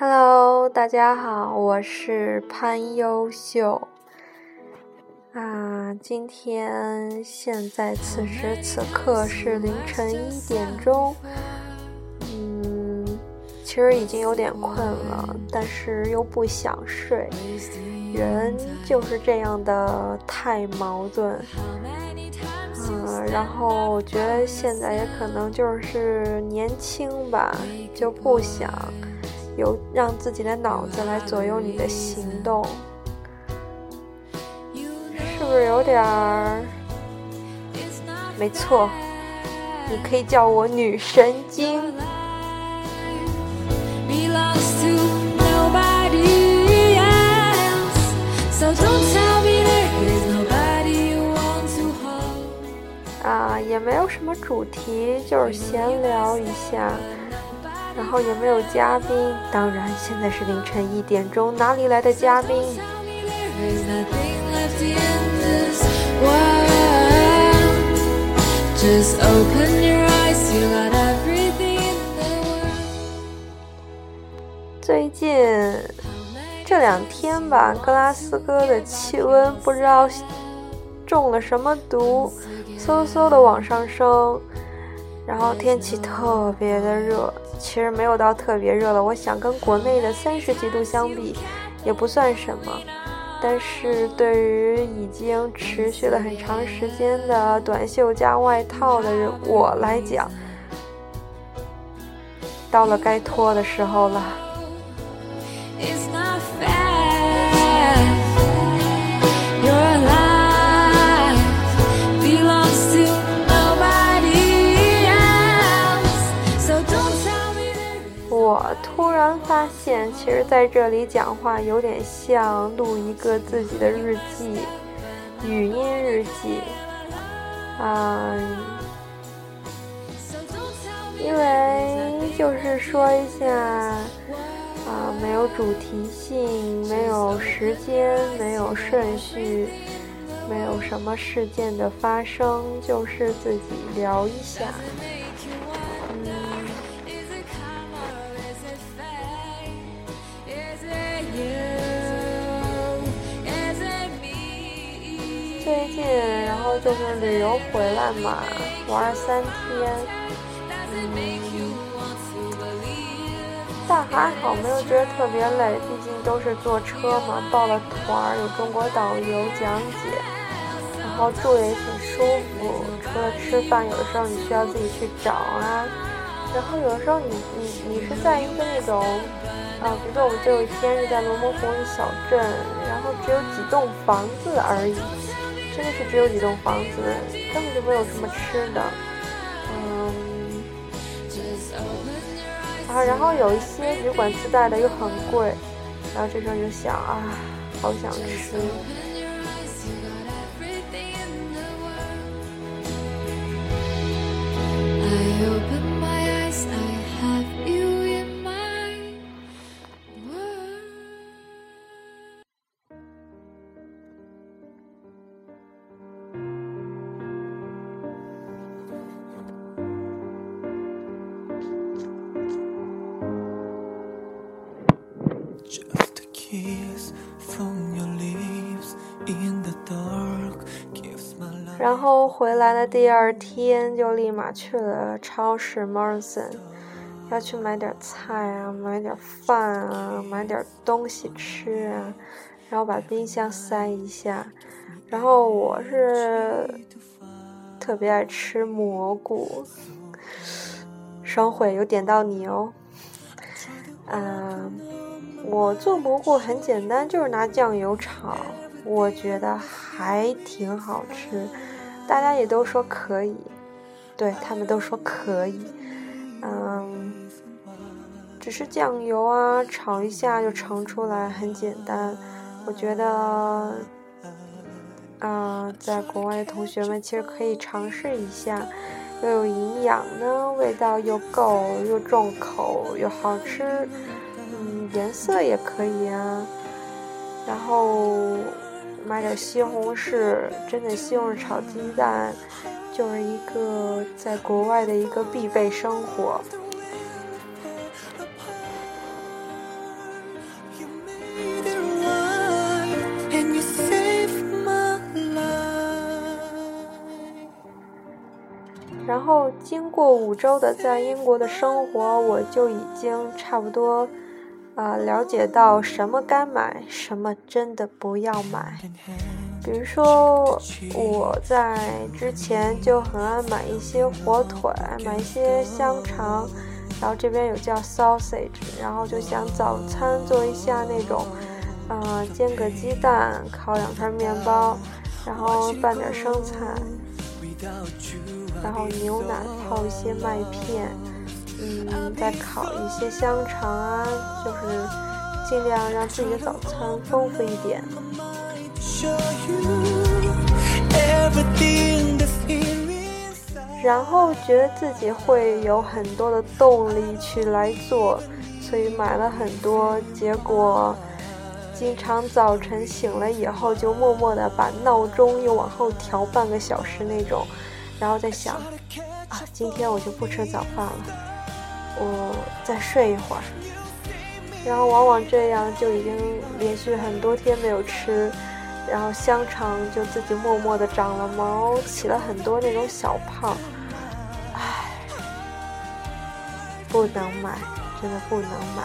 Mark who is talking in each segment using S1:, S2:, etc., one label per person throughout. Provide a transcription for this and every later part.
S1: Hello，大家好，我是潘优秀。啊，今天现在此时此刻是凌晨一点钟。嗯，其实已经有点困了，但是又不想睡。人就是这样的太矛盾。嗯，然后我觉得现在也可能就是年轻吧，就不想。有让自己的脑子来左右你的行动，是不是有点儿？没错，你可以叫我女神经。啊，也没有什么主题，就是闲聊一下。然后也没有嘉宾，当然现在是凌晨一点钟，哪里来的嘉宾？最近这两天吧，格拉斯哥的气温不知道中了什么毒，嗖嗖的往上升，然后天气特别的热。其实没有到特别热了，我想跟国内的三十几度相比，也不算什么。但是对于已经持续了很长时间的短袖加外套的人我来讲，到了该脱的时候了。现，其实在这里讲话有点像录一个自己的日记，语音日记。嗯，因为就是说一下，啊，没有主题性，没有时间，没有顺序，没有什么事件的发生，就是自己聊一下。最近，然后就是旅游回来嘛，玩了三天，嗯，但还好没有觉得特别累，毕竟都是坐车嘛，报了团，有中国导游讲解，然后住也挺舒服。除了吃饭，有的时候你需要自己去找啊，然后有的时候你你你是在一个那种，啊，比如说我们这有一天是在罗摩湖一小镇，然后只有几栋房子而已。真的是只有几栋房子，根本就没有什么吃的，嗯，啊，然后有一些旅馆自带的又很贵，然后这时候就想啊，好想吃。然后回来的第二天就立马去了超市 Morrison，要去买点菜啊，买点饭啊，买点东西吃啊，然后把冰箱塞一下。然后我是特别爱吃蘑菇，双汇有点到你哦。嗯，我做蘑菇很简单，就是拿酱油炒，我觉得还挺好吃。大家也都说可以，对他们都说可以，嗯，只是酱油啊，炒一下就盛出来，很简单。我觉得，啊，在国外的同学们其实可以尝试一下，又有营养呢，味道又够，又重口，又好吃，嗯，颜色也可以啊，然后。买点西红柿，真的西红柿炒鸡蛋就是一个在国外的一个必备生活。然后经过五周的在英国的生活，我就已经差不多。啊，了解到什么该买，什么真的不要买。比如说，我在之前就很爱买一些火腿，买一些香肠，然后这边有叫 sausage，然后就想早餐做一下那种，啊，煎个鸡蛋，烤两片面包，然后拌点生菜，然后牛奶泡一些麦片，嗯，再烤一些香肠啊，就是尽量让自己的早餐丰富一点。然后觉得自己会有很多的动力去来做，所以买了很多。结果经常早晨醒了以后，就默默的把闹钟又往后调半个小时那种，然后再想啊，今天我就不吃早饭了，我再睡一会儿。然后往往这样就已经连续很多天没有吃。然后香肠就自己默默的长了毛，起了很多那种小泡，唉，不能买，真的不能买。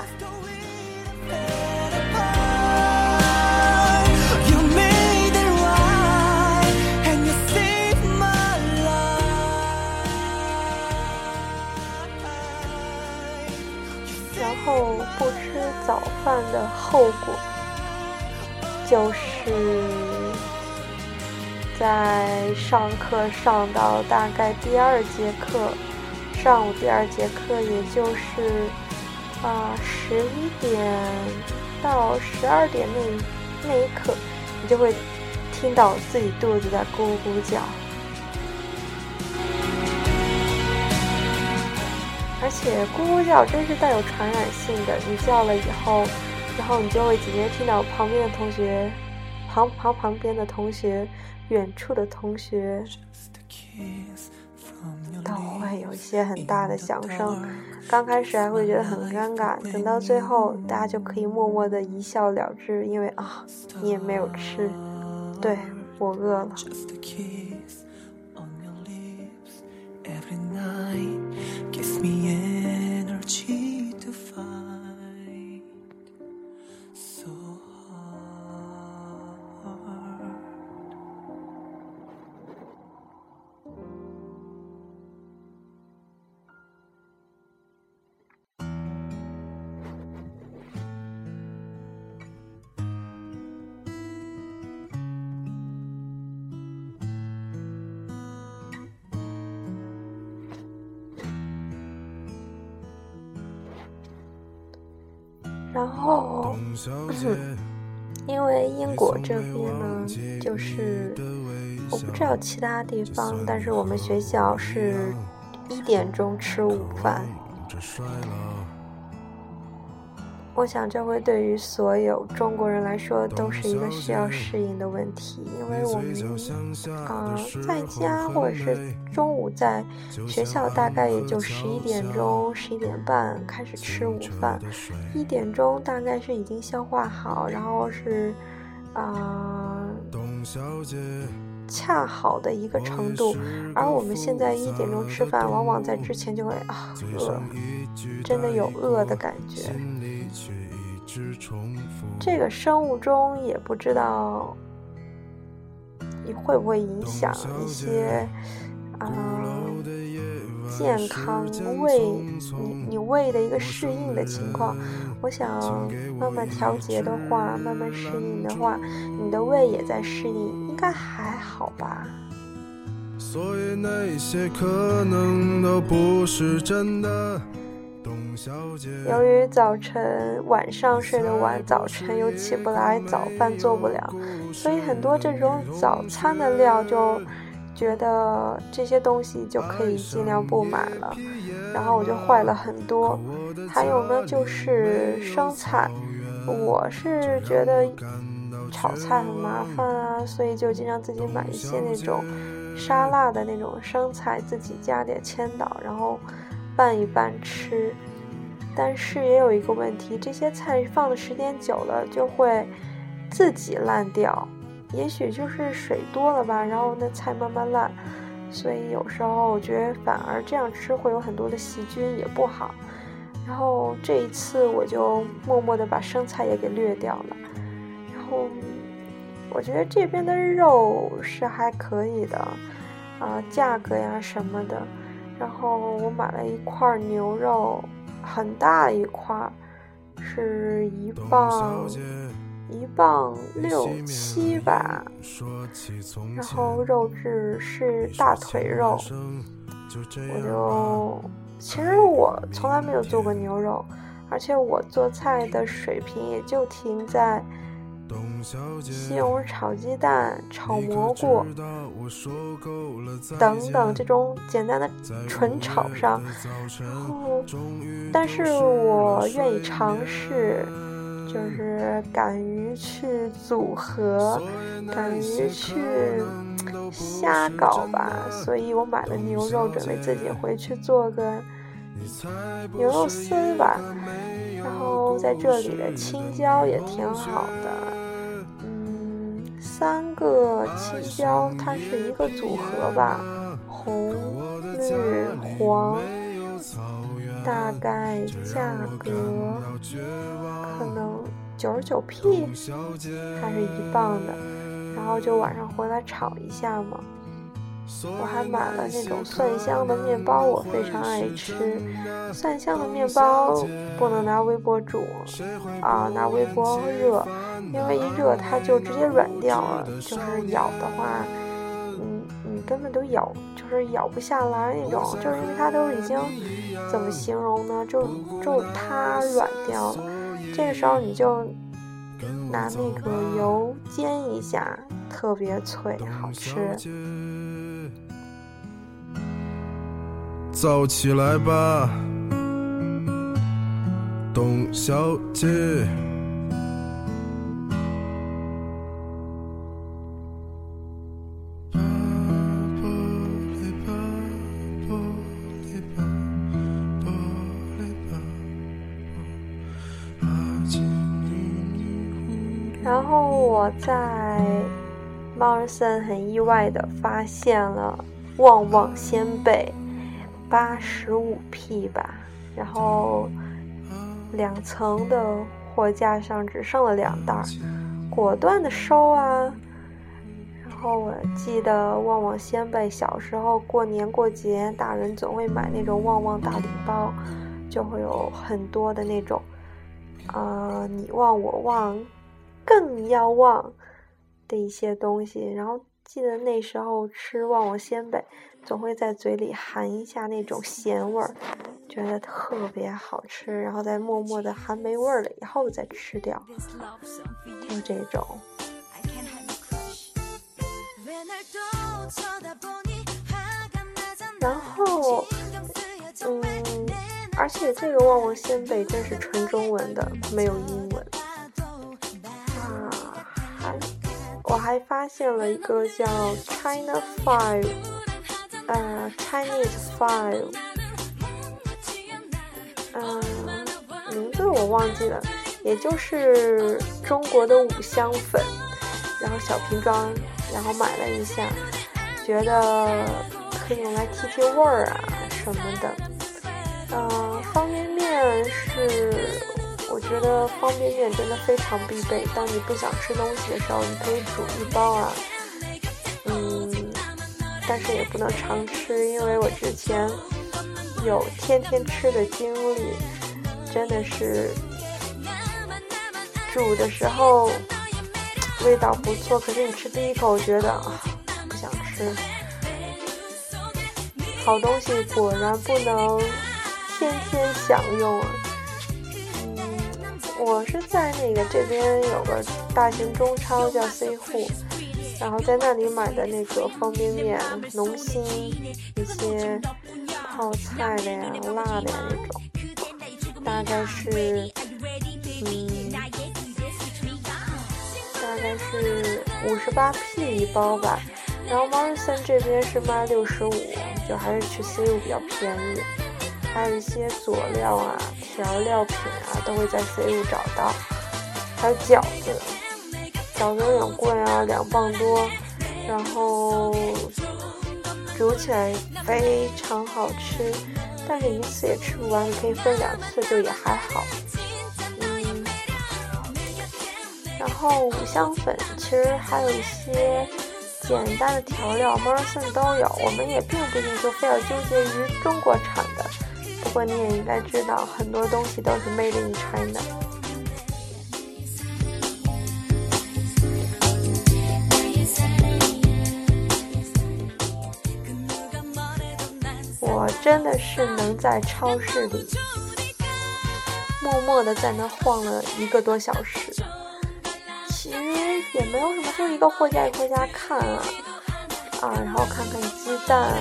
S1: 早饭的后果。就是在上课上到大概第二节课，上午第二节课，也就是啊十一点到十二点那那一刻，你就会听到自己肚子在咕咕叫，而且咕咕叫真是带有传染性的，你叫了以后。然后你就会直接听到旁边的同学，旁旁旁边的同学，远处的同学，都会有一些很大的响声。刚开始还会觉得很尴尬，等到最后，大家就可以默默的一笑了之，因为啊，你也没有吃，对我饿了。every night. Give me energy. 然后，因为英国这边呢，就是我不知道其他地方，但是我们学校是一点钟吃午饭。我想，这会对于所有中国人来说都是一个需要适应的问题，因为我们啊，在家或者是中午在学校，大概也就十一点钟、十一点半开始吃午饭，一点钟大概是已经消化好，然后是啊，恰好的一个程度。而我们现在一点钟吃饭，往往在之前就会啊饿，真的有饿的感觉。这个生物钟也不知道你会不会影响一些啊健康胃你你胃的一个适应的情况。我想慢慢调节的话，慢慢适应的话，你的胃也在适应，应该还好吧。所以那些可能都不是真的。由于早晨晚上睡得晚，早晨又起不来，早饭做不了，所以很多这种早餐的料就觉得这些东西就可以尽量不买了，然后我就坏了很多。还有呢，就是生菜，我是觉得炒菜很麻烦啊，所以就经常自己买一些那种沙拉的那种生菜，自己加点千岛，然后拌一拌吃。但是也有一个问题，这些菜放的时间久了就会自己烂掉，也许就是水多了吧，然后那菜慢慢烂，所以有时候我觉得反而这样吃会有很多的细菌，也不好。然后这一次我就默默的把生菜也给略掉了。然后我觉得这边的肉是还可以的，啊，价格呀什么的。然后我买了一块牛肉，很大一块，是一磅，一磅六七吧。然后肉质是大腿肉，我就。其实我从来没有做过牛肉，而且我做菜的水平也就停在西红柿炒鸡蛋、炒蘑菇等等这种简单的纯炒上。然后，但是我愿意尝试，就是敢于去组合，敢于去。瞎搞吧，所以我买了牛肉，准备自己回去做个牛肉丝吧。然后在这里的青椒也挺好的，嗯，三个青椒它是一个组合吧，红、绿、黄，大概价格可能九十九 P，还是一磅的。然后就晚上回来炒一下嘛。我还买了那种蒜香的面包，我非常爱吃。蒜香的面包不能拿微波煮啊，拿微波热，因为一热它就直接软掉了。就是咬的话，嗯，你根本都咬，就是咬不下来那种。就是因为它都已经怎么形容呢？就就它软掉了。这个时候你就。拿那个油煎一下，特别脆，好吃。早起来吧，董小姐。然后我在猫尔森很意外的发现了旺旺仙贝，八十五 P 吧，然后两层的货架上只剩了两袋，果断的收啊！然后我记得旺旺仙贝小时候过年过节，大人总会买那种旺旺大礼包，就会有很多的那种，啊，你旺我旺。更要旺的一些东西，然后记得那时候吃旺旺仙贝，总会在嘴里含一下那种咸味儿，觉得特别好吃，然后再默默的含没味儿了以后再吃掉，就这种。然后，嗯，而且这个旺旺仙贝真是纯中文的，没有英文。啊我还发现了一个叫 China Five，呃，Chinese Five，嗯，名字我忘记了，也就是中国的五香粉，然后小瓶装，然后买了一下，觉得可以用来提提味儿啊什么的，嗯，方便面是。我觉得方便面真的非常必备。当你不想吃东西的时候，你可以煮一包啊。但是也不能常吃，因为我之前有天天吃的经历，真的是煮的时候味道不错，可是你吃第一口觉得啊不想吃。好东西果然不能天天享用啊。我是在那个这边有个大型中超叫 C 户，然后在那里买的那个方便面，农心一些泡菜的呀、辣的呀那种，大概是嗯，大概是五十八 P 一包吧。然后 Marson 这边是卖六十五，就还是去 C 户比较便宜。还有一些佐料啊、调料品啊，都会在 C 物找到。还有饺子，饺子有点贵啊，两磅多。然后煮起来非常好吃，但是一次也吃不完，可以分两次，就也还好。嗯，然后五香粉其实还有一些简单的调料 m o r s o n 都有，我们也并不一定就非要纠结于中国产的。不过你也应该知道，很多东西都是 Made in China。真的是能在超市里默默的在那晃了一个多小时，其实也没有什么，就一个货架一个货架看啊啊，然后看看鸡蛋啊，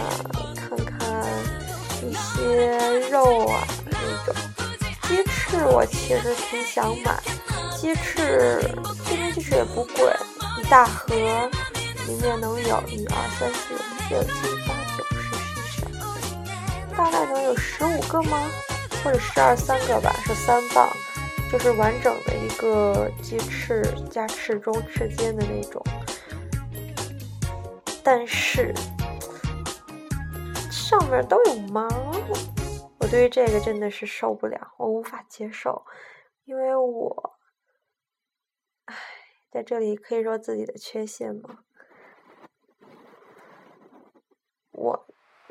S1: 看看一些肉啊那种。鸡翅我其实挺想买，鸡翅这边鸡翅也不贵，一大盒里面能有一二三四五六七八。大概能有十五个吗？或者十二三个吧，是三磅，就是完整的一个鸡翅加翅中翅尖的那种。但是上面都有毛，我对于这个真的是受不了，我无法接受，因为我，唉，在这里可以说自己的缺陷吗？我。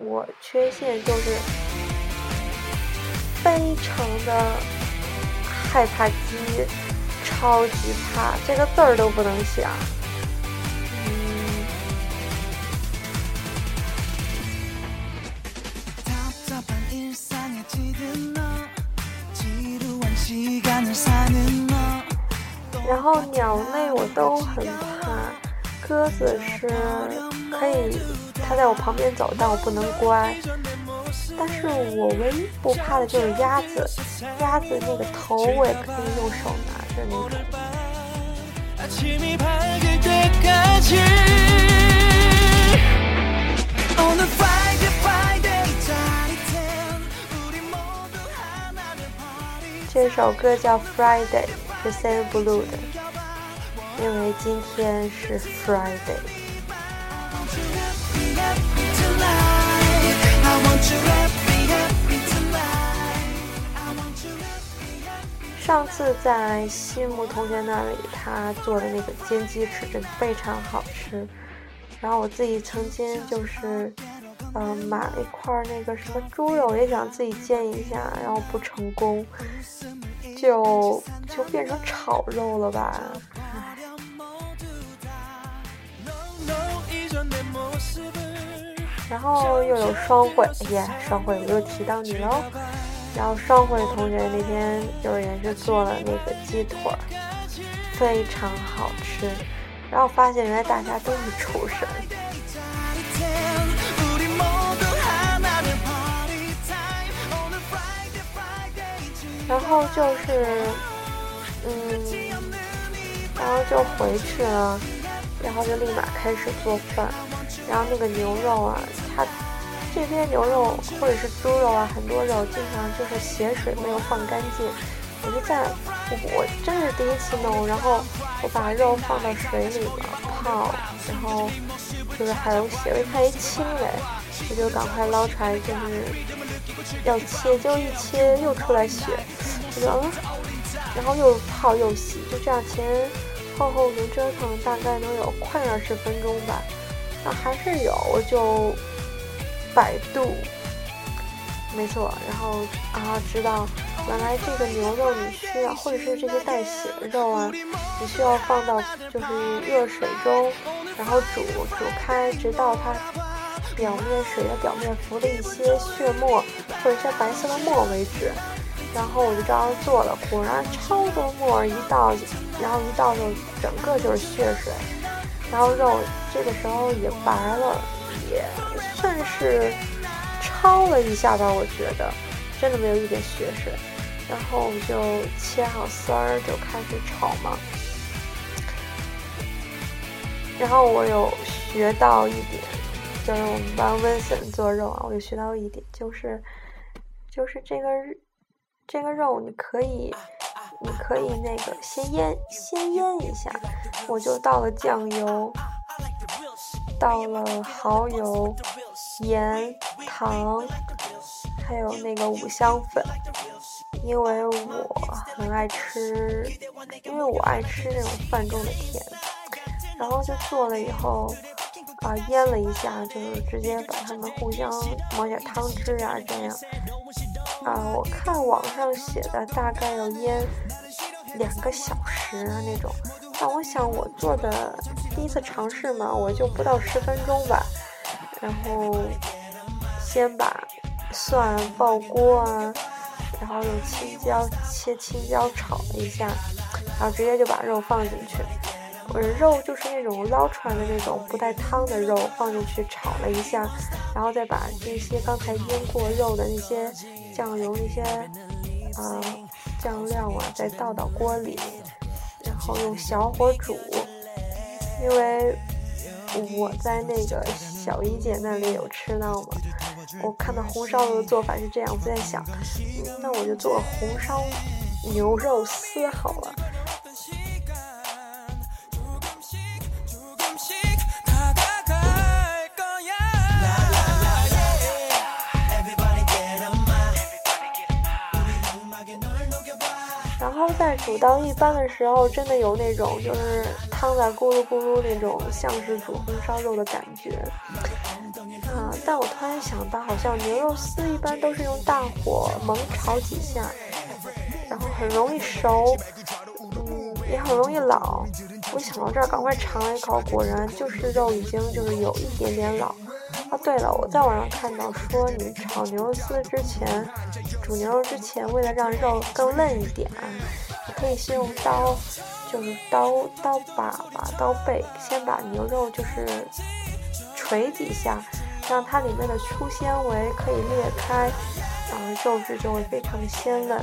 S1: 我缺陷就是非常的害怕鸡，超级怕，这个字儿都不能想。嗯。然后鸟类我都很怕，鸽子是可以。它在我旁边走，但我不能乖。但是我唯一不怕的就是鸭子，鸭子那个头我也可以用手拿着那种。这首歌叫《Friday》，是 Sam Blue 的，因为今天是 Friday。上次在西木同学那里，他做的那个煎鸡翅真的非常好吃。然后我自己曾经就是，嗯，买了一块那个什么猪肉，也想自己煎一下，然后不成功，就就变成炒肉了吧。然后又有双汇，耶，双汇我又提到你喽。然后双汇同学那天幼儿园是做了那个鸡腿，非常好吃。然后发现原来大家都是厨神。然后就是，嗯，然后就回去了，然后就立马开始做饭。然后那个牛肉啊，它这边牛肉或者是猪肉啊，很多肉经常就是血水没有放干净。我就在，我真是第一次弄，然后我把肉放到水里了泡，然后就是还有血，味太轻嘞，我就赶快捞出来，就是要切，就一切又出来血，我就嗯，然后又泡又洗，就这样前后后能折腾大概能有快二十分钟吧。那还是有，我就百度，没错，然后啊知道，原来这个牛肉你需要，或者是这些带血的肉啊，你需要放到就是热水中，然后煮煮开，直到它表面水的表面浮了一些血沫或者是白色的沫为止。然后我就这样做了，果然超多沫，一倒，然后一倒就整个就是血水。然后肉这个时候也白了，也算是焯了一下吧，我觉得真的没有一点血水。然后我们就切好丝儿，就开始炒嘛。然后我有学到一点，就是我们帮温森做肉啊，我有学到一点，就是就是这个这个肉你可以。你可以那个先腌，先腌一下，我就倒了酱油，倒了蚝油，盐、糖，还有那个五香粉。因为我很爱吃，因为我爱吃那种饭中的甜，然后就做了以后，啊腌了一下，就是直接把它们互相抹点汤汁啊，这样。啊，我看网上写的大概要腌两个小时那种，但我想我做的第一次尝试嘛，我就不到十分钟吧，然后先把蒜爆锅啊。然后用青椒切青椒炒了一下，然后直接就把肉放进去。我的肉就是那种捞出来的那种不带汤的肉，放进去炒了一下，然后再把这些刚才腌过肉的那些酱油、那些啊酱料啊，再倒到锅里，然后用小火煮，因为。我在那个小姨姐那里有吃到嘛，我看到红烧肉的做法是这样，我在想，那我就做红烧牛肉丝好了。然后在煮到一般的时候，真的有那种就是汤在咕噜咕噜那种，像是煮红烧肉的感觉。啊！但我突然想到，好像牛肉丝一般都是用大火猛炒几下，然后很容易熟，嗯，也很容易老。我想到这儿，赶快尝了一口，果然就是肉已经就是有一点点老。啊，对了，我在网上看到说，你炒牛肉丝之前，煮牛肉之前，为了让肉更嫩一点，你可以先用刀，就是刀刀把把刀背，先把牛肉就是捶几下，让它里面的粗纤维可以裂开，然后肉质就会非常的鲜嫩。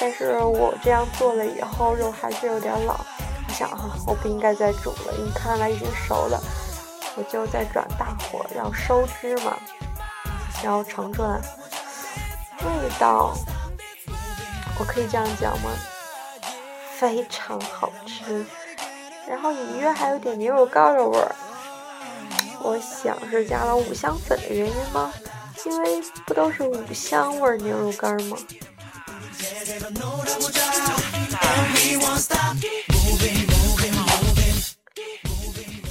S1: 但是我这样做了以后，肉还是有点老，我想哈，我不应该再煮了，因为看来已经熟了。我就再转大火，要收汁嘛，然后盛出来，味道，我可以这样讲吗？非常好吃，然后隐约还有点牛肉干的味儿。我想是加了五香粉的原因吗？因为不都是五香味牛肉干吗？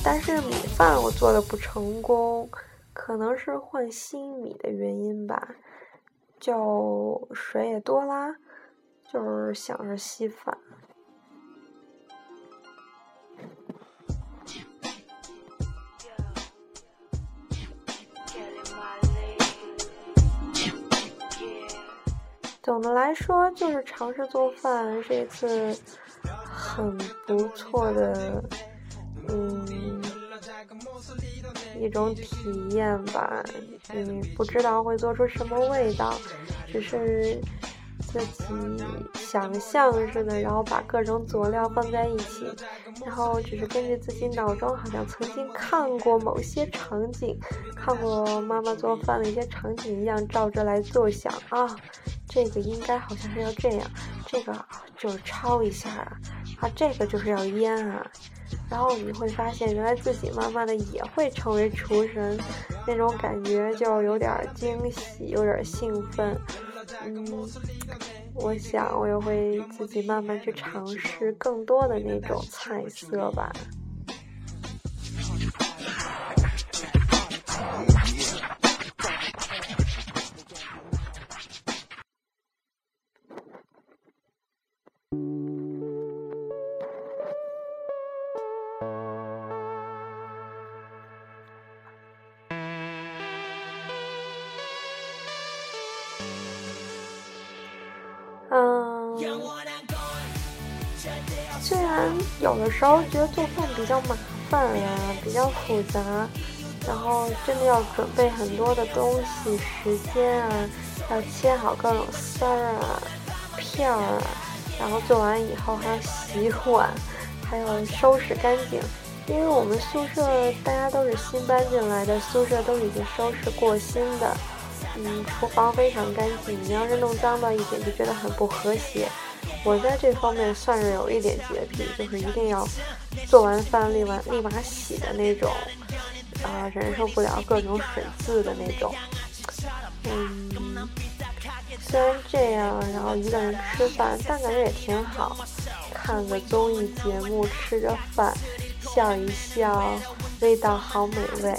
S1: 但是米饭我做的不成功，可能是换新米的原因吧，就水也多啦，就是想着稀饭。总的来说，就是尝试做饭这次很不错的。嗯，一种体验吧。嗯，不知道会做出什么味道，只是自己想象似的，然后把各种佐料放在一起，然后只是根据自己脑中好像曾经看过某些场景，看过妈妈做饭的一些场景一样，照着来做想啊，这个应该好像是要这样，这个就是焯一下啊，啊，这个就是要腌啊。然后你会发现，原来自己慢慢的也会成为厨神，那种感觉就有点惊喜，有点兴奋。嗯，我想我也会自己慢慢去尝试更多的那种菜色吧。时候觉得做饭比较麻烦呀，比较复杂，然后真的要准备很多的东西，时间啊，要切好各种丝儿啊、片儿啊，然后做完以后还要洗碗，还有收拾干净。因为我们宿舍大家都是新搬进来的，宿舍都已经收拾过新的，嗯，厨房非常干净。你要是弄脏到一点，就觉得很不和谐。我在这方面算是有一点洁癖，就是一定要做完饭立完立马洗的那种。啊忍受不了各种水渍的那种。嗯，虽然这样，然后一个人吃饭，但感觉也挺好。看个综艺节目，吃着饭，笑一笑，味道好美味。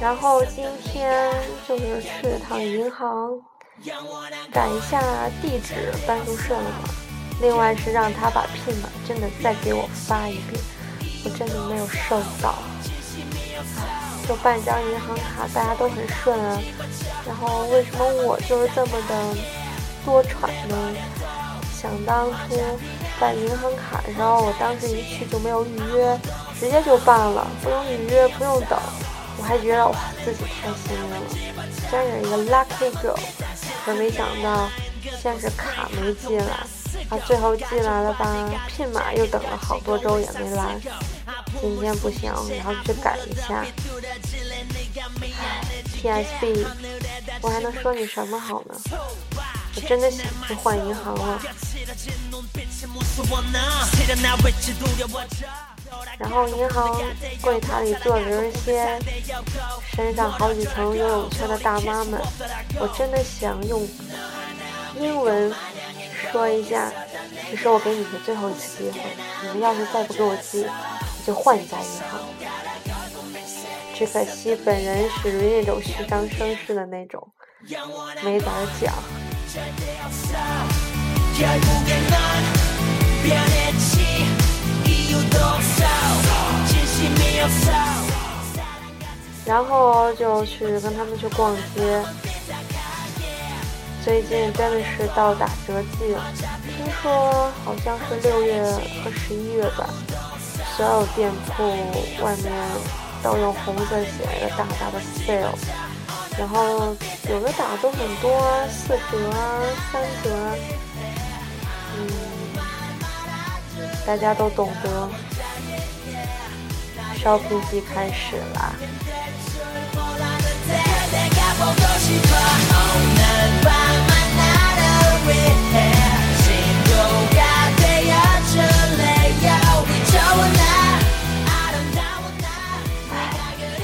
S1: 然后今天就是去了趟银行，改一下地址，搬宿舍了嘛。另外是让他把 PIN 码真的再给我发一遍，我真的没有收到。就办张银行卡，大家都很顺啊。然后为什么我就是这么的多舛呢？想当初办银行卡的时候，我当时一去就没有预约，直接就办了，不用预约，不用等。我还觉得哇，自己太幸运了，真是一个 lucky girl。可没想到，先是卡没进来，啊，最后进来了吧，PIN 码又等了好多周也没来。今天不行，然后去改一下。TSB，我还能说你什么好呢？我真的想去换银行了。然后银行柜台里坐着一些身上好几层游泳圈的大妈们，我真的想用英文说一下，这是我给你们最后一次机会，你们要是再不给我寄，我就换一家银行。只可惜本人属于那种虚张声势的那种，没胆讲。然后就去跟他们去逛街。最近真的是到打折季了，听说好像是六月和十一月吧，所有店铺外面都用红色写了个大大的 sale，然后有的打都很多，四折啊，三折，嗯。大家都懂得，shopping 季开始啦。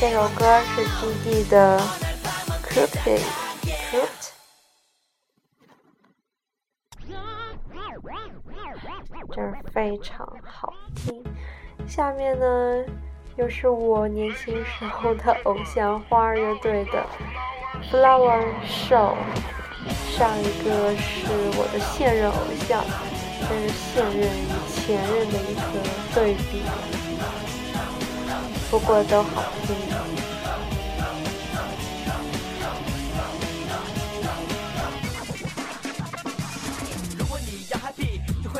S1: 这首歌是 G D 的 Cookie Cooked。真是非常好听。下面呢，又是我年轻时候的偶像花儿乐队的《Flower Show》。上一个是我的现任偶像，这是现任与前任的一个对比。不过都好听。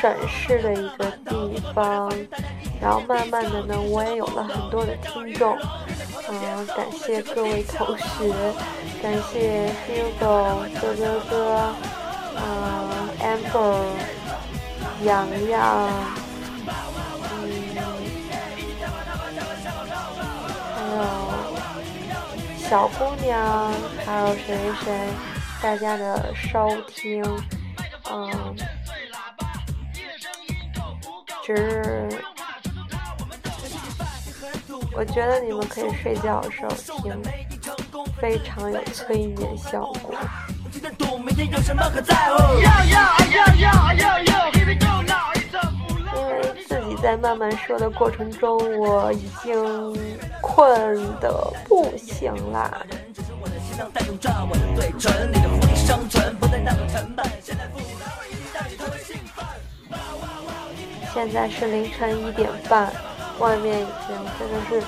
S1: 审视的一个地方。然后慢慢的呢，我也有了很多的听众。嗯，感谢各位同学，感谢 Hugo 哥哥哥，嗯，Amber，洋洋，嗯，还有小姑娘，还有谁谁，大家的收听，嗯，只是。我觉得你们可以睡觉的时候听，非常有催眠效果。因为自己在慢慢说的过程中，我已经困得不行啦。现在现在是凌晨一点半。外面已经真的是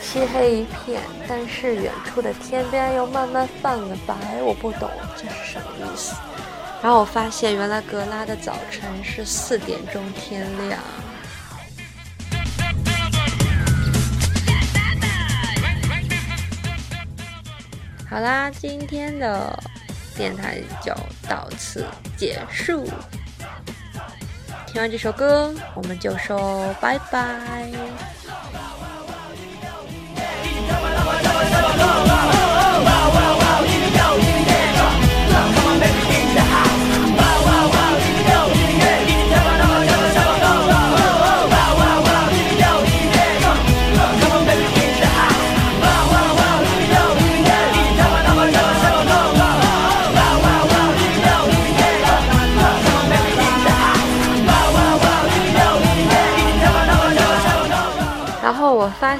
S1: 漆黑一片，但是远处的天边又慢慢泛了白，我不懂这是什么意思。然后我发现，原来格拉的早晨是四点钟天亮。好啦，今天的电台就到此结束。听完这首歌，我们就说拜拜。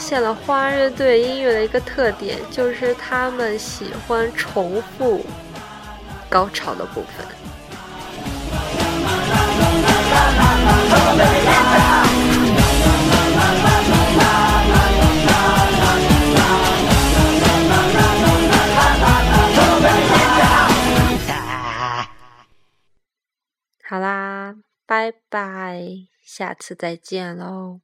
S1: 现了花乐队音乐的一个特点，就是他们喜欢重复高潮的部分。好啦，拜拜，下次再见喽。